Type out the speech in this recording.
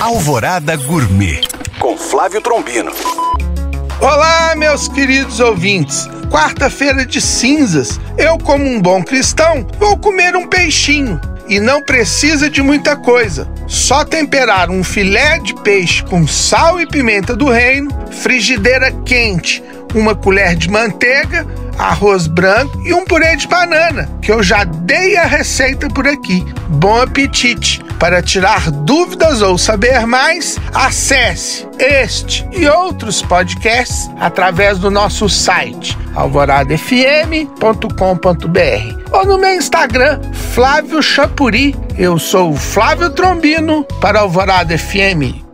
Alvorada Gourmet com Flávio Trombino. Olá, meus queridos ouvintes. Quarta-feira de cinzas. Eu, como um bom cristão, vou comer um peixinho e não precisa de muita coisa. Só temperar um filé de peixe com sal e pimenta do reino, frigideira quente, uma colher de manteiga, arroz branco e um purê de banana, que eu já dei a receita por aqui. Bom apetite! Para tirar dúvidas ou saber mais, acesse este e outros podcasts através do nosso site alvoradafm.com.br ou no meu Instagram, Flávio Chapuri. Eu sou o Flávio Trombino para Alvorada FM